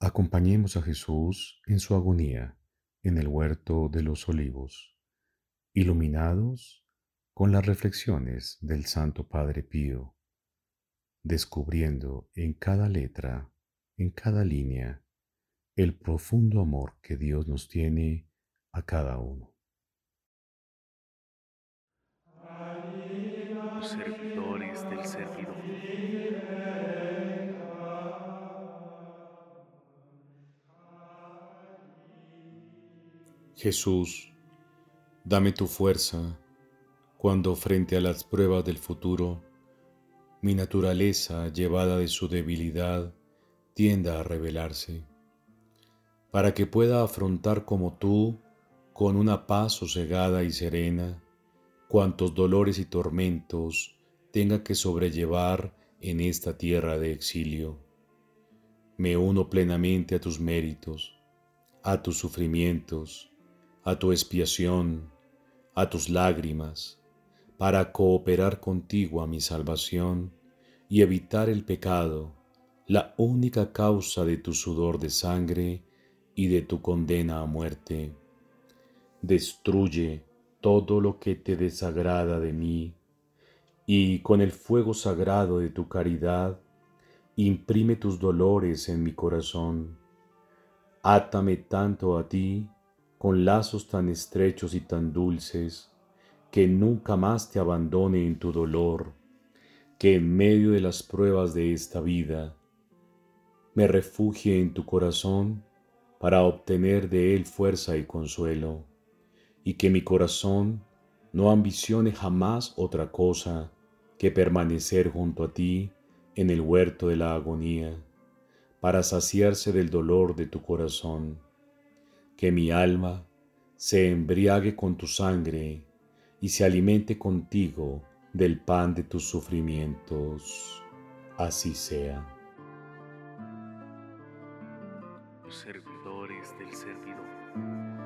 Acompañemos a Jesús en su agonía en el huerto de los olivos, iluminados con las reflexiones del Santo Padre Pío, descubriendo en cada letra, en cada línea, el profundo amor que Dios nos tiene a cada uno. servidores del. Jesús, dame tu fuerza cuando frente a las pruebas del futuro, mi naturaleza llevada de su debilidad tienda a revelarse, para que pueda afrontar como tú, con una paz sosegada y serena, cuantos dolores y tormentos tenga que sobrellevar en esta tierra de exilio. Me uno plenamente a tus méritos, a tus sufrimientos, a tu expiación, a tus lágrimas, para cooperar contigo a mi salvación y evitar el pecado, la única causa de tu sudor de sangre y de tu condena a muerte. Destruye todo lo que te desagrada de mí, y con el fuego sagrado de tu caridad, imprime tus dolores en mi corazón. Átame tanto a ti con lazos tan estrechos y tan dulces, que nunca más te abandone en tu dolor, que en medio de las pruebas de esta vida me refugie en tu corazón para obtener de él fuerza y consuelo, y que mi corazón no ambicione jamás otra cosa que permanecer junto a ti en el huerto de la agonía, para saciarse del dolor de tu corazón que mi alma se embriague con tu sangre y se alimente contigo del pan de tus sufrimientos. Así sea. Servidores del servidor.